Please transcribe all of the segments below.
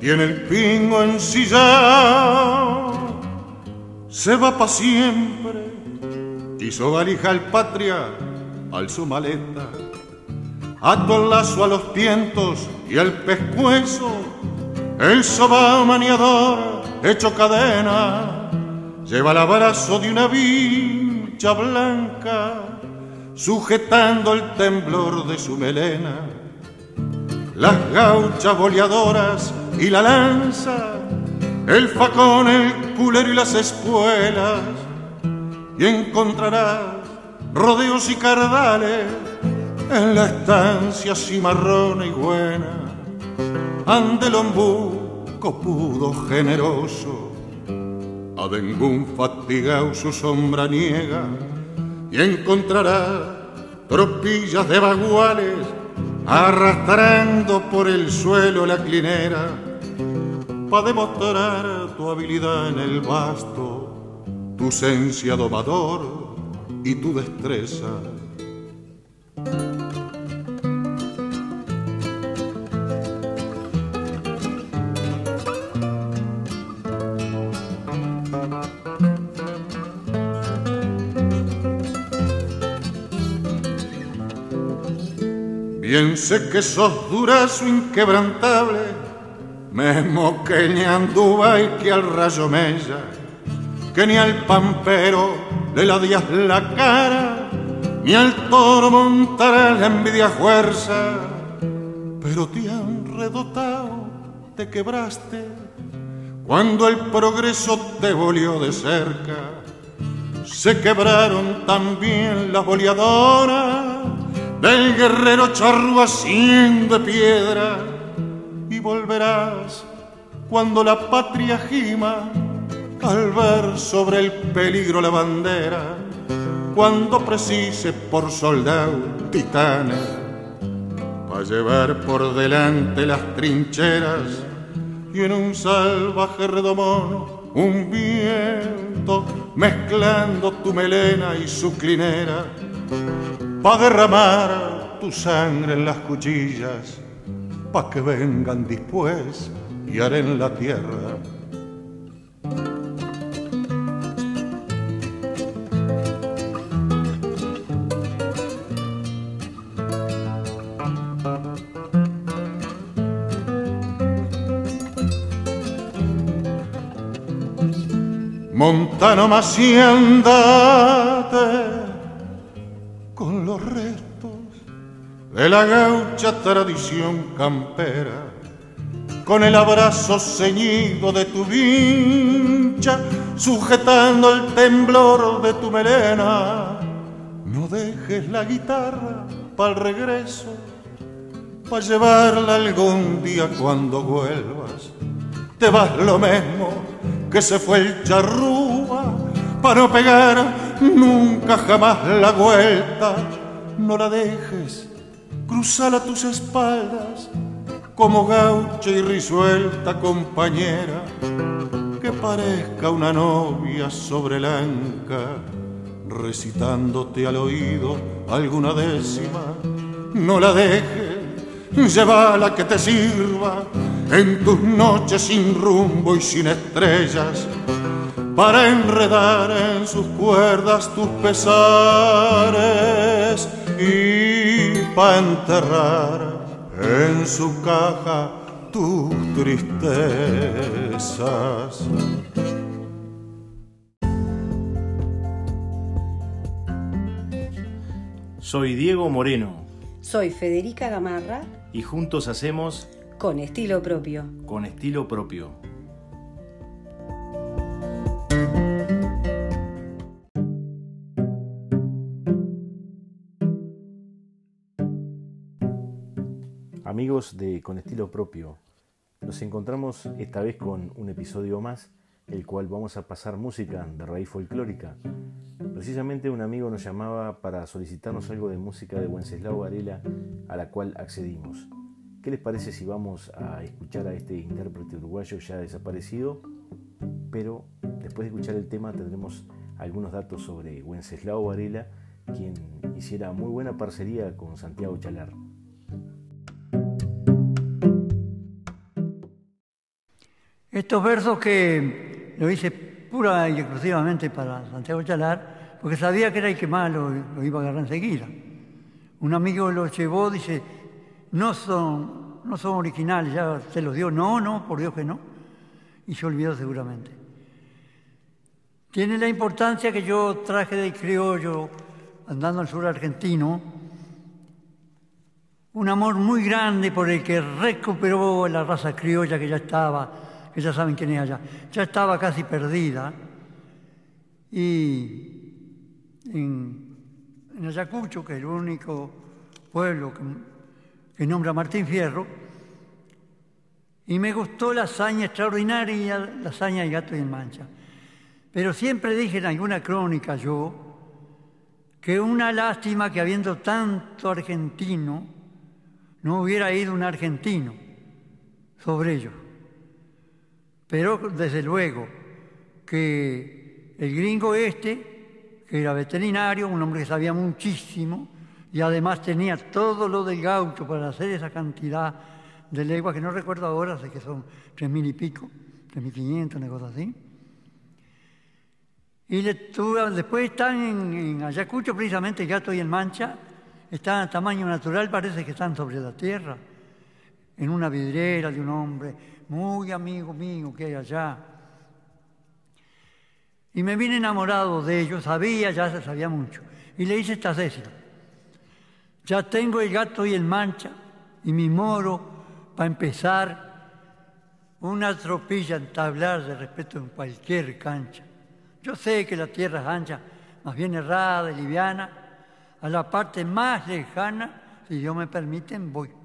tiene el pingo ensillado, se va pa' siempre, hizo valija al patria, al su maleta, ato el lazo a los tientos y al pescuezo, el sobao maniador hecho cadena, lleva el abrazo de una vincha blanca, sujetando el temblor de su melena. Las gauchas boleadoras y la lanza, el facón, el culero y las espuelas, y encontrarás rodeos y cardales en la estancia cimarrona y buena, ante el copudo generoso, a ningún fatigado su sombra niega, y encontrarás tropillas de baguales arrastrando por el suelo la clinera para demostrar tu habilidad en el basto, tu esencia domador y tu destreza. Bien sé que sos durazo inquebrantable, mismo que ni anduva y que al rayo mella, que ni al pampero le ladías la cara, ni al toro montará la envidia fuerza, pero te han redotado, te quebraste, cuando el progreso te volvió de cerca. Se quebraron también las boleadoras del guerrero charro haciendo de piedra volverás cuando la patria gima al ver sobre el peligro la bandera cuando precise por soldado titanes para llevar por delante las trincheras y en un salvaje redomón un viento mezclando tu melena y su clinera pa' derramar tu sangre en las cuchillas, pa' que vengan después y harén la tierra. Montano más y con los restos de la gaucha tradición campera, con el abrazo ceñido de tu vincha, sujetando el temblor de tu melena. No dejes la guitarra para el regreso, para llevarla algún día cuando vuelvas. Te vas lo mismo que se fue el charrúa para no pegar nunca jamás la vuelta. No la dejes cruzar a tus espaldas como gaucha y risuelta compañera que parezca una novia sobre el anca recitándote al oído alguna décima. No la dejes, llévala que te sirva en tus noches sin rumbo y sin estrellas para enredar en sus cuerdas tus pesares y para enterrar en su caja tus tristezas. Soy Diego Moreno Soy Federica Gamarra y juntos hacemos con estilo propio. con estilo propio. Amigos de Con estilo propio, nos encontramos esta vez con un episodio más, el cual vamos a pasar música de raíz folclórica. Precisamente un amigo nos llamaba para solicitarnos algo de música de Wenceslao Varela, a la cual accedimos. ¿Qué les parece si vamos a escuchar a este intérprete uruguayo ya desaparecido? Pero después de escuchar el tema tendremos algunos datos sobre Wenceslao Varela, quien hiciera muy buena parcería con Santiago Chalar. Estos versos que lo hice pura y exclusivamente para Santiago Chalar, porque sabía que era el que más lo, iba a agarrar enseguida. Un amigo lo llevó, dice, no son, no son originales, ya se los dio. No, no, por Dios que no. Y se olvidó seguramente. Tiene la importancia que yo traje del criollo, andando al sur argentino, un amor muy grande por el que recuperó la raza criolla que ya estaba, que ya saben quién es allá, ya estaba casi perdida. Y en, Ayacucho, que es el único pueblo que, que nombra Martín Fierro, y me gustó la hazaña extraordinaria, la hazaña del gato y el mancha. Pero siempre dije en alguna crónica yo que una lástima que habiendo tanto argentino, no hubiera ido un argentino sobre ello. Pero desde luego que el gringo este, que era veterinario, un hombre que sabía muchísimo y además tenía todo lo del gaucho para hacer esa cantidad de leguas, que no recuerdo ahora, sé que son tres mil y pico, tres mil quinientos, una cosa así. Y después están en, en Ayacucho, precisamente gato y el mancha, están a tamaño natural, parece que están sobre la tierra, en una vidriera de un hombre muy amigo mío que hay allá. Y me vine enamorado de ellos, sabía, ya se sabía mucho. Y le hice esta césar. Ya tengo el gato y el mancha y mi moro para empezar una tropilla entablar de respeto en cualquier cancha. Yo sé que la tierra es ancha, más bien errada y liviana, a la parte más lejana, si Dios me permiten, voy.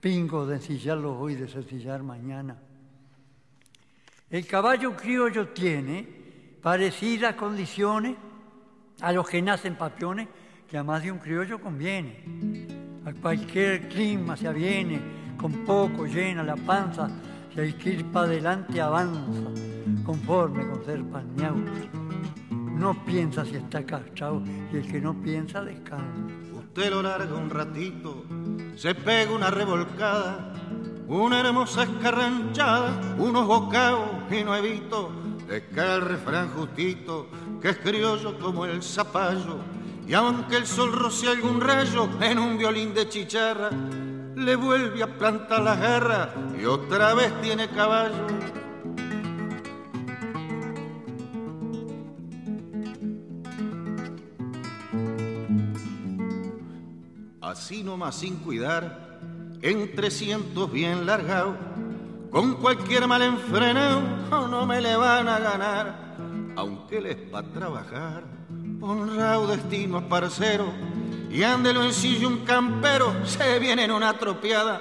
Pingo de ensillarlo hoy, de sencillar mañana. El caballo criollo tiene parecidas condiciones a los que nacen papiones, que a más de un criollo conviene. A cualquier clima se aviene, con poco llena la panza, si hay que ir para adelante avanza, conforme con ser palmeado no piensa si está castrado y el que no piensa descansa. Usted lo larga un ratito, se pega una revolcada, una hermosa escarranchada, unos bocados y no evito de que el refrán justito, que es criollo como el zapallo, y aunque el sol roce algún rayo en un violín de chicharra, le vuelve a plantar la guerra y otra vez tiene caballo así nomás sin cuidar, en 300 bien largado, con cualquier mal enfrenado no me le van a ganar, aunque les pa' trabajar, honrado destino parcero, y ándelo en silla un campero, se viene en una tropiada,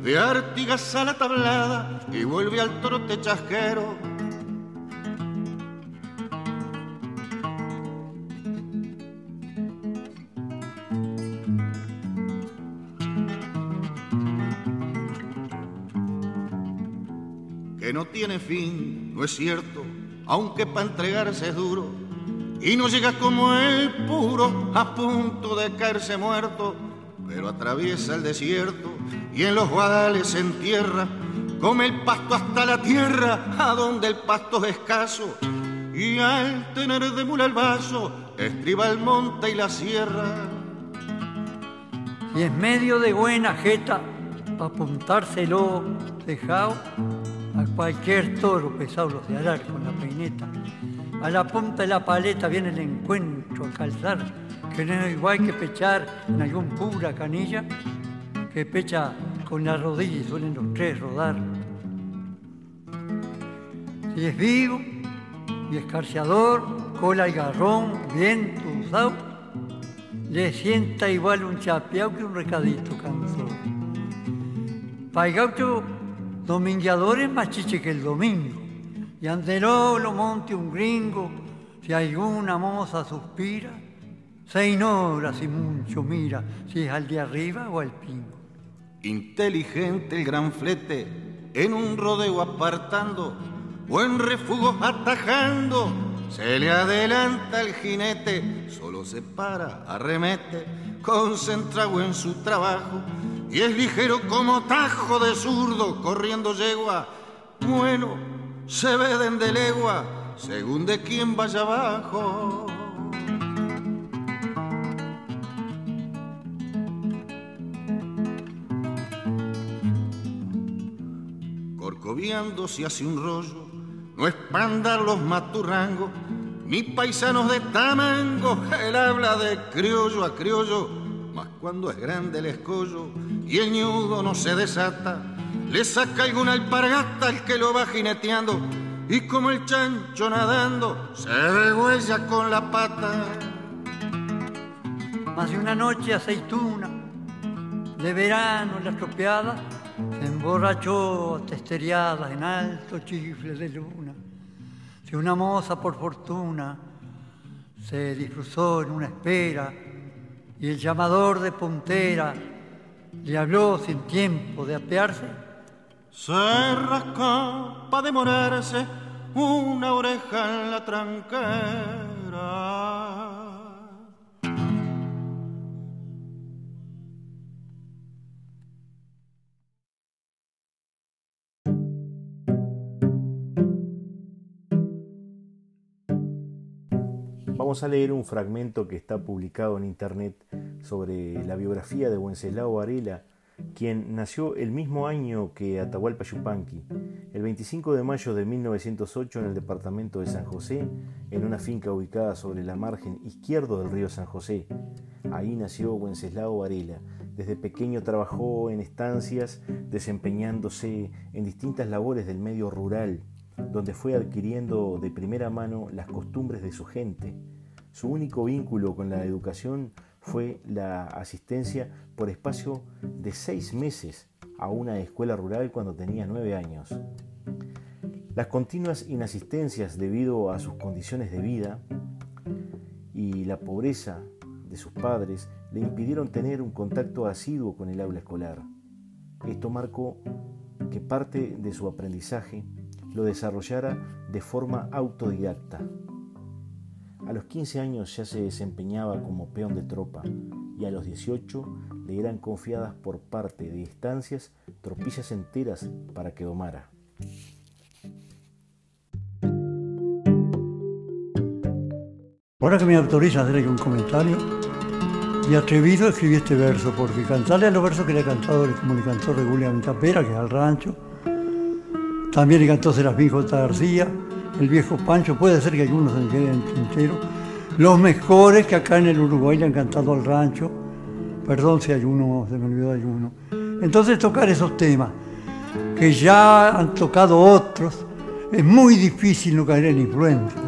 de Artigas a la tablada y vuelve al trote chasquero no tiene fin, no es cierto, aunque para entregarse es duro, y no llega como el puro a punto de caerse muerto, pero atraviesa el desierto y en los guadales se entierra, come el pasto hasta la tierra, a donde el pasto es escaso, y al tener de mula el vaso, estriba el monte y la sierra. Y es medio de buena jeta, para apuntárselo dejado a cualquier toro pesado los de arar con la peineta. A la punta de la paleta viene el encuentro a calzar, que no es igual que pechar en algún pura canilla, que pecha con la rodilla y suelen los tres rodar. Si es vivo y escarciador, cola y garrón, bien usado, le sienta igual un chapeado que un recadito cansado. Para el gaucho domingueador es más chiche que el domingo. Y ante lo monte un gringo, si alguna moza suspira, se ignora si mucho mira, si es al de arriba o al pingo. Inteligente el gran flete, en un rodeo apartando, o en refugo atajando, se le adelanta el jinete, solo se para, arremete, concentrado en su trabajo y es ligero como tajo de zurdo corriendo yegua bueno, se ve de legua, según de quién vaya abajo. Corcoviando se hace un rollo, no espanda los maturrangos, ni paisanos de tamango, él habla de criollo a criollo, cuando es grande el escollo y el ñudo no se desata, le saca alguna alpargata al que lo va jineteando y como el chancho nadando se degüella con la pata. Más de una noche aceituna de verano en la estropeada se emborrachó testeriada en alto chifle de luna. Si una moza por fortuna se disfruzó en una espera y el llamador de puntera le habló sin tiempo de apearse, se rasca pa' demorarse una oreja en la tranquera. Vamos a leer un fragmento que está publicado en internet sobre la biografía de Wenceslao Varela quien nació el mismo año que Atahualpa Yupanqui, el 25 de mayo de 1908 en el departamento de San José, en una finca ubicada sobre la margen izquierdo del río San José. Ahí nació Wenceslao Varela. Desde pequeño trabajó en estancias, desempeñándose en distintas labores del medio rural, donde fue adquiriendo de primera mano las costumbres de su gente. Su único vínculo con la educación fue la asistencia por espacio de seis meses a una escuela rural cuando tenía nueve años. Las continuas inasistencias debido a sus condiciones de vida y la pobreza de sus padres le impidieron tener un contacto asiduo con el aula escolar. Esto marcó que parte de su aprendizaje lo desarrollara de forma autodidacta. A los 15 años ya se desempeñaba como peón de tropa y a los 18 le eran confiadas por parte de estancias tropillas enteras para que domara. Ahora que me autoriza a hacer un comentario, y atrevido escribí este verso, porque cantarle a los versos que le he cantado, como le cantó Regulia Tapera, que es al rancho, también le cantó Serafín J. García, el viejo Pancho, puede ser que algunos se queden tintero, los mejores que acá en el Uruguay le han cantado al rancho, perdón si hay uno, se me olvidó hay uno. Entonces tocar esos temas que ya han tocado otros, es muy difícil no caer en influencias.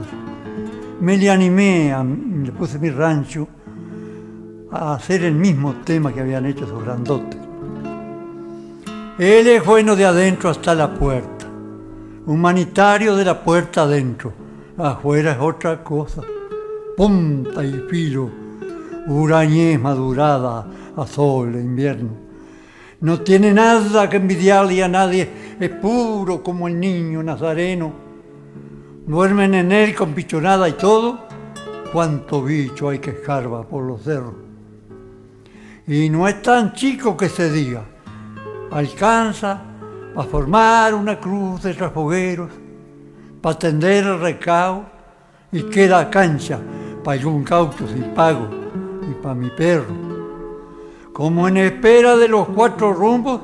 Me le animé, le puse mi rancho a hacer el mismo tema que habían hecho esos grandotes. Él es bueno de adentro hasta la puerta humanitario de la puerta adentro. Afuera es otra cosa. Punta y filo, urañez madurada a sol de invierno. No tiene nada que envidiarle a nadie, es puro como el niño nazareno. Duermen en él con pichonada y todo, cuánto bicho hay que escarba por los cerros. Y no es tan chico que se diga, alcanza para formar una cruz de trasfogueros, para tender el recao y queda cancha para un caucho sin pago y para mi perro. Como en espera de los cuatro rumbos,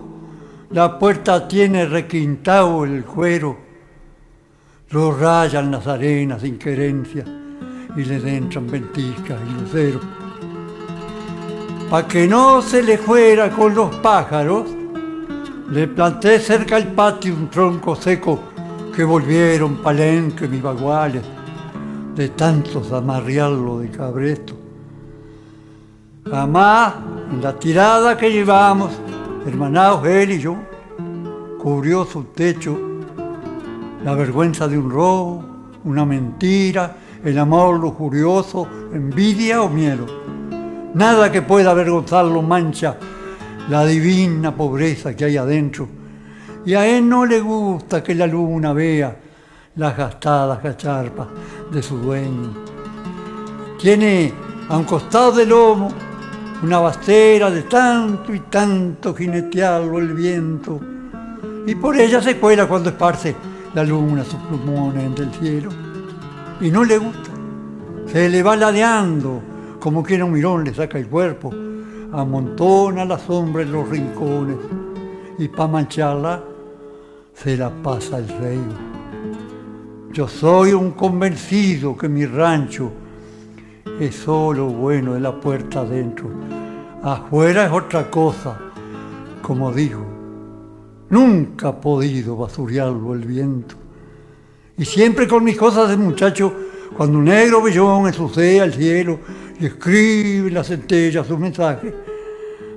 la puerta tiene requintado el cuero, lo rayan las arenas sin querencia y le entran ventiscas y luceros. Pa' que no se le fuera con los pájaros, le planté cerca al patio un tronco seco que volvieron palenque mis baguales de tantos amarrearlo de cabresto. Jamás en la tirada que llevamos, hermanados él y yo, cubrió su techo la vergüenza de un robo, una mentira, el amor lujurioso, envidia o miedo. Nada que pueda avergonzarlo mancha la divina pobreza que hay adentro. Y a él no le gusta que la luna vea las gastadas cacharpas de su dueño. Tiene a un costado del lomo una bastera de tanto y tanto jinetearlo el viento y por ella se cuela cuando esparce la luna sus plumones entre el cielo. Y no le gusta, se le va ladeando como quien un mirón le saca el cuerpo, amontona la sombra en los rincones y para mancharla se la pasa el rey. Yo soy un convencido que mi rancho es solo bueno de la puerta adentro. Afuera es otra cosa, como digo. Nunca ha podido basurearlo el viento. Y siempre con mis cosas de muchacho, cuando un negro bellón ensucia al cielo y escribe la centella su mensaje,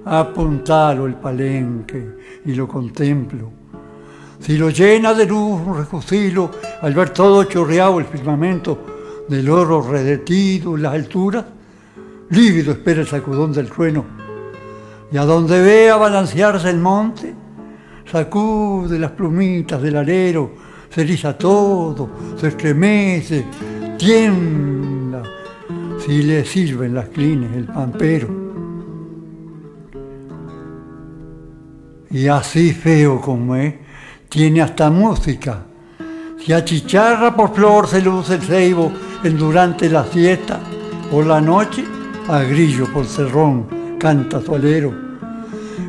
apuntalo el palenque y lo contemplo si lo llena de luz un recocilo, al ver todo chorreado el firmamento del oro redetido en las alturas, lívido espera el sacudón del trueno. Y a donde vea balancearse el monte, sacude las plumitas del alero, se eriza todo, se estremece, tiembla, si le sirven las clines el pampero. Y así feo como es, tiene hasta música. Si achicharra por flor se luce el ceibo en durante la siesta, por la noche a grillo por cerrón canta su alero.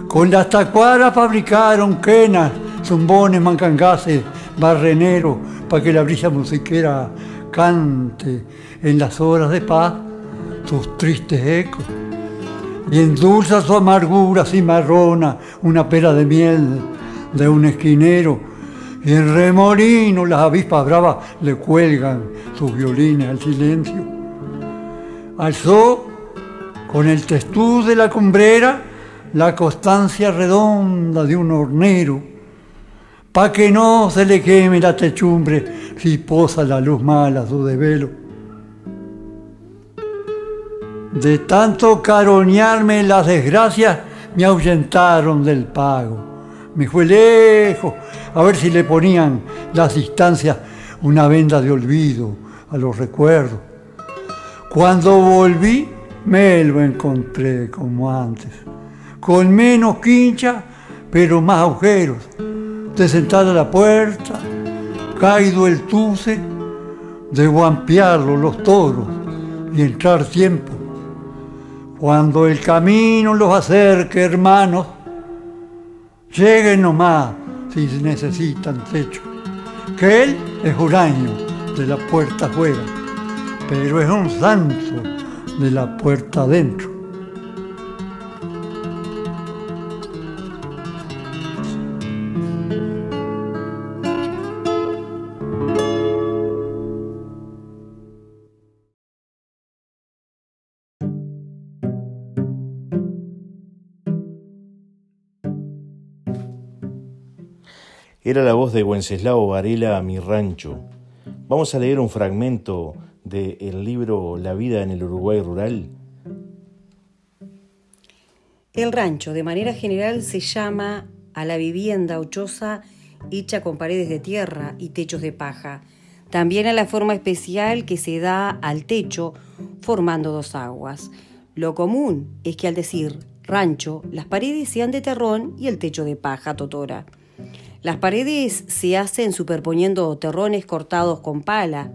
Con las tacuaras fabricaron quenas, zumbones, mancangases, barrenero, para que la brisa musiquera cante en las horas de paz sus tristes ecos. Y endulza su amargura cimarrona una pera de miel de un esquinero y en remolino las avispas bravas le cuelgan sus violines al silencio. Alzó con el testuz de la cumbrera la constancia redonda de un hornero, pa' que no se le queme la techumbre si posa la luz mala su desvelo. De tanto caronearme las desgracias me ahuyentaron del pago me fue lejos, a ver si le ponían las distancias una venda de olvido a los recuerdos. Cuando volví, me lo encontré como antes, con menos quincha, pero más agujeros. De sentada a la puerta, caído el tuce, de guampearlo los toros y entrar tiempo. Cuando el camino los acerque, hermanos, Lleguen nomás si necesitan techo. Que él es huraño de la puerta afuera, pero es un santo de la puerta adentro. Era la voz de Wenceslao Varela a mi rancho. Vamos a leer un fragmento del libro La vida en el Uruguay rural. El rancho, de manera general, se llama a la vivienda o choza hecha con paredes de tierra y techos de paja. También a la forma especial que se da al techo formando dos aguas. Lo común es que al decir rancho, las paredes sean de terrón y el techo de paja totora. Las paredes se hacen superponiendo terrones cortados con pala.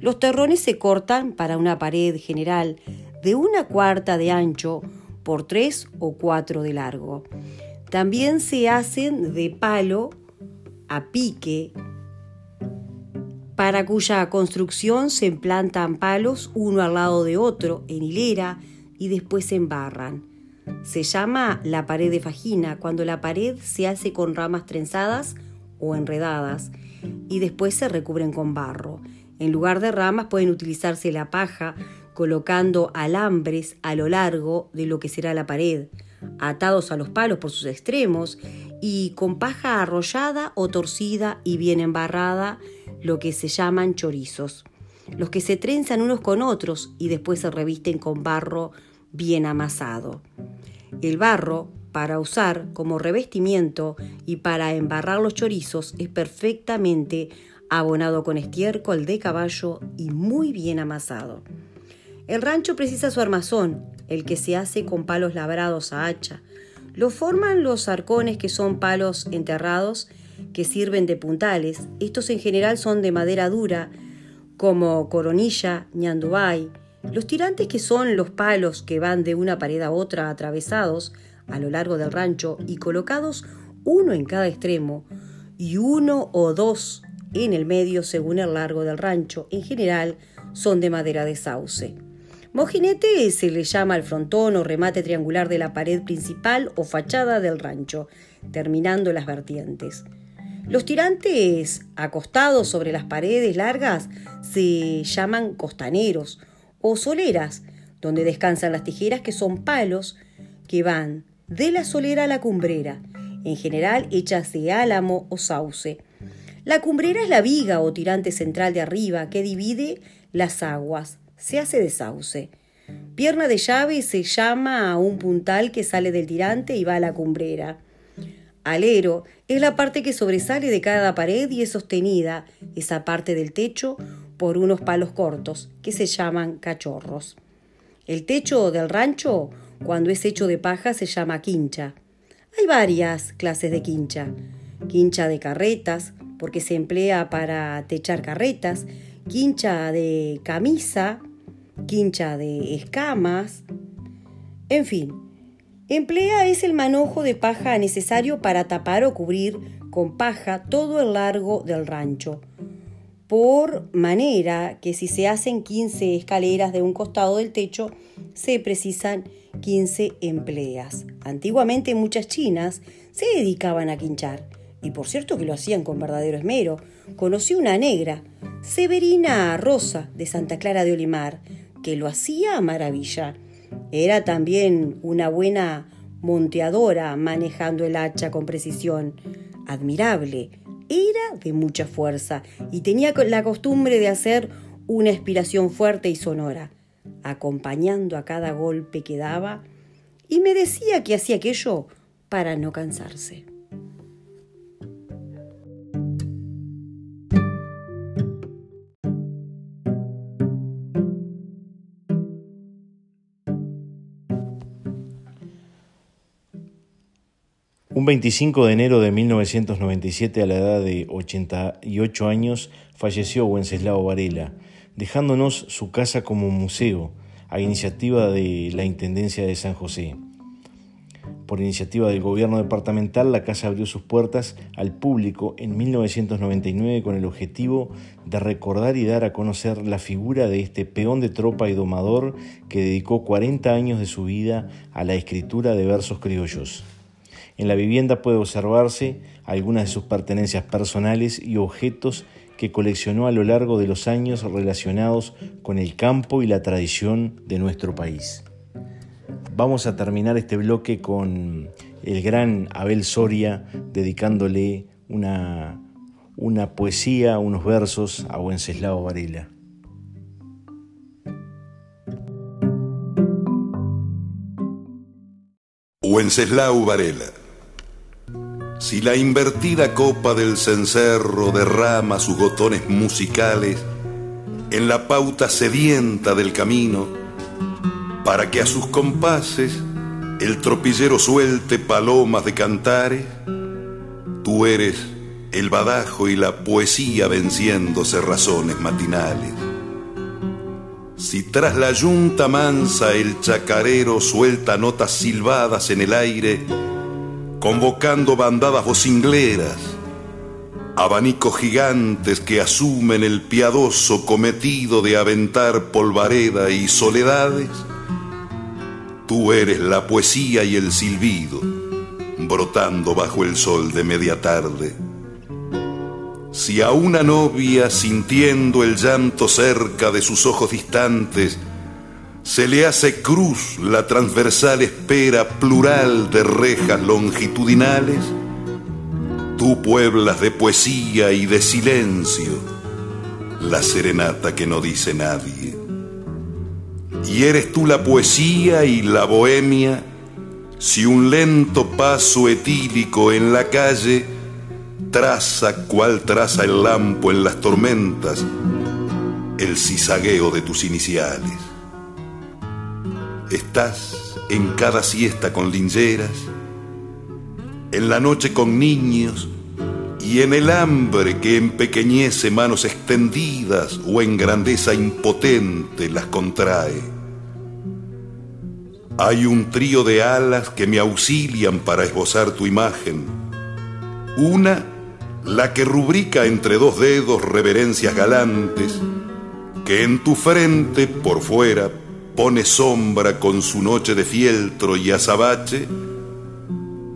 Los terrones se cortan para una pared general de una cuarta de ancho por tres o cuatro de largo. También se hacen de palo a pique, para cuya construcción se implantan palos uno al lado de otro en hilera y después se embarran. Se llama la pared de fajina cuando la pared se hace con ramas trenzadas o enredadas y después se recubren con barro. En lugar de ramas pueden utilizarse la paja colocando alambres a lo largo de lo que será la pared, atados a los palos por sus extremos y con paja arrollada o torcida y bien embarrada, lo que se llaman chorizos, los que se trenzan unos con otros y después se revisten con barro bien amasado. El barro, para usar como revestimiento y para embarrar los chorizos, es perfectamente abonado con estiércol de caballo y muy bien amasado. El rancho precisa su armazón, el que se hace con palos labrados a hacha. Lo forman los arcones que son palos enterrados que sirven de puntales. Estos en general son de madera dura, como coronilla, ñandubay. Los tirantes, que son los palos que van de una pared a otra atravesados a lo largo del rancho y colocados uno en cada extremo y uno o dos en el medio según el largo del rancho, en general son de madera de sauce. Mojinete se le llama al frontón o remate triangular de la pared principal o fachada del rancho, terminando las vertientes. Los tirantes acostados sobre las paredes largas se llaman costaneros o soleras, donde descansan las tijeras que son palos que van de la solera a la cumbrera, en general hechas de álamo o sauce. La cumbrera es la viga o tirante central de arriba que divide las aguas. Se hace de sauce. Pierna de llave se llama a un puntal que sale del tirante y va a la cumbrera. Alero es la parte que sobresale de cada pared y es sostenida, esa parte del techo, por unos palos cortos, que se llaman cachorros. El techo del rancho, cuando es hecho de paja, se llama quincha. Hay varias clases de quincha. Quincha de carretas, porque se emplea para techar carretas, quincha de camisa, quincha de escamas, en fin, Emplea es el manojo de paja necesario para tapar o cubrir con paja todo el largo del rancho, por manera que si se hacen 15 escaleras de un costado del techo, se precisan 15 empleas. Antiguamente muchas chinas se dedicaban a quinchar, y por cierto que lo hacían con verdadero esmero. Conocí una negra, Severina Rosa, de Santa Clara de Olimar, que lo hacía a maravilla era también una buena monteadora manejando el hacha con precisión. Admirable. Era de mucha fuerza y tenía la costumbre de hacer una expiración fuerte y sonora, acompañando a cada golpe que daba, y me decía que hacía aquello para no cansarse. Un 25 de enero de 1997, a la edad de 88 años, falleció Wenceslao Varela, dejándonos su casa como museo, a iniciativa de la Intendencia de San José. Por iniciativa del gobierno departamental, la casa abrió sus puertas al público en 1999 con el objetivo de recordar y dar a conocer la figura de este peón de tropa y domador que dedicó 40 años de su vida a la escritura de versos criollos. En la vivienda puede observarse algunas de sus pertenencias personales y objetos que coleccionó a lo largo de los años relacionados con el campo y la tradición de nuestro país. Vamos a terminar este bloque con el gran Abel Soria dedicándole una, una poesía, unos versos a Wenceslao Varela. Wenceslao Varela si la invertida copa del cencerro derrama sus gotones musicales en la pauta sedienta del camino, para que a sus compases el tropillero suelte palomas de cantares, tú eres el badajo y la poesía venciéndose razones matinales. Si tras la yunta mansa el chacarero suelta notas silbadas en el aire, convocando bandadas vocingleras, abanicos gigantes que asumen el piadoso cometido de aventar polvareda y soledades, tú eres la poesía y el silbido, brotando bajo el sol de media tarde. Si a una novia sintiendo el llanto cerca de sus ojos distantes, se le hace cruz la transversal espera plural de rejas longitudinales, tú pueblas de poesía y de silencio la serenata que no dice nadie. Y eres tú la poesía y la bohemia, si un lento paso etílico en la calle traza cual traza el lampo en las tormentas, el cizagueo de tus iniciales. Estás en cada siesta con lingeras, en la noche con niños y en el hambre que empequeñece manos extendidas o en grandeza impotente las contrae. Hay un trío de alas que me auxilian para esbozar tu imagen. Una, la que rubrica entre dos dedos reverencias galantes, que en tu frente, por fuera, pone sombra con su noche de fieltro y azabache,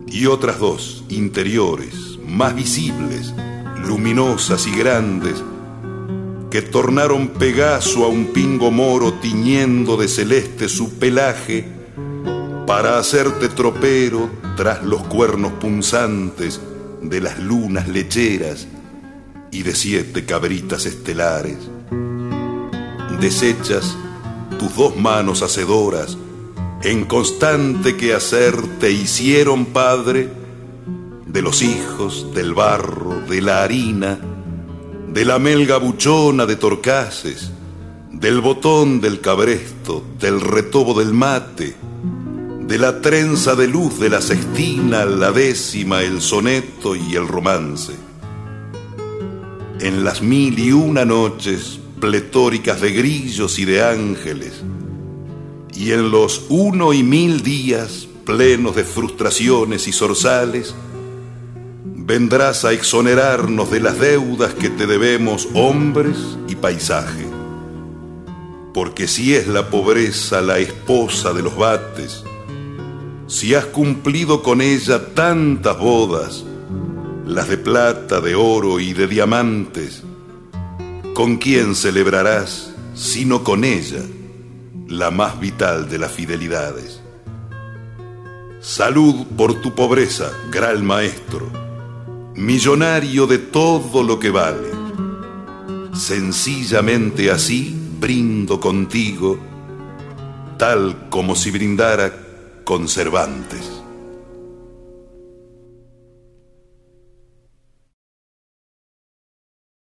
y otras dos, interiores, más visibles, luminosas y grandes, que tornaron Pegaso a un pingo moro tiñendo de celeste su pelaje para hacerte tropero tras los cuernos punzantes de las lunas lecheras y de siete cabritas estelares. Desechas tus dos manos hacedoras, en constante quehacer te hicieron padre de los hijos, del barro, de la harina, de la melga buchona de torcaces, del botón del cabresto, del retobo del mate, de la trenza de luz de la sextina, la décima, el soneto y el romance. En las mil y una noches pletóricas de grillos y de ángeles, y en los uno y mil días plenos de frustraciones y zorzales, vendrás a exonerarnos de las deudas que te debemos hombres y paisaje. Porque si es la pobreza la esposa de los bates, si has cumplido con ella tantas bodas, las de plata, de oro y de diamantes, ¿Con quién celebrarás sino con ella, la más vital de las fidelidades? Salud por tu pobreza, gran maestro, millonario de todo lo que vale. Sencillamente así brindo contigo, tal como si brindara con Cervantes.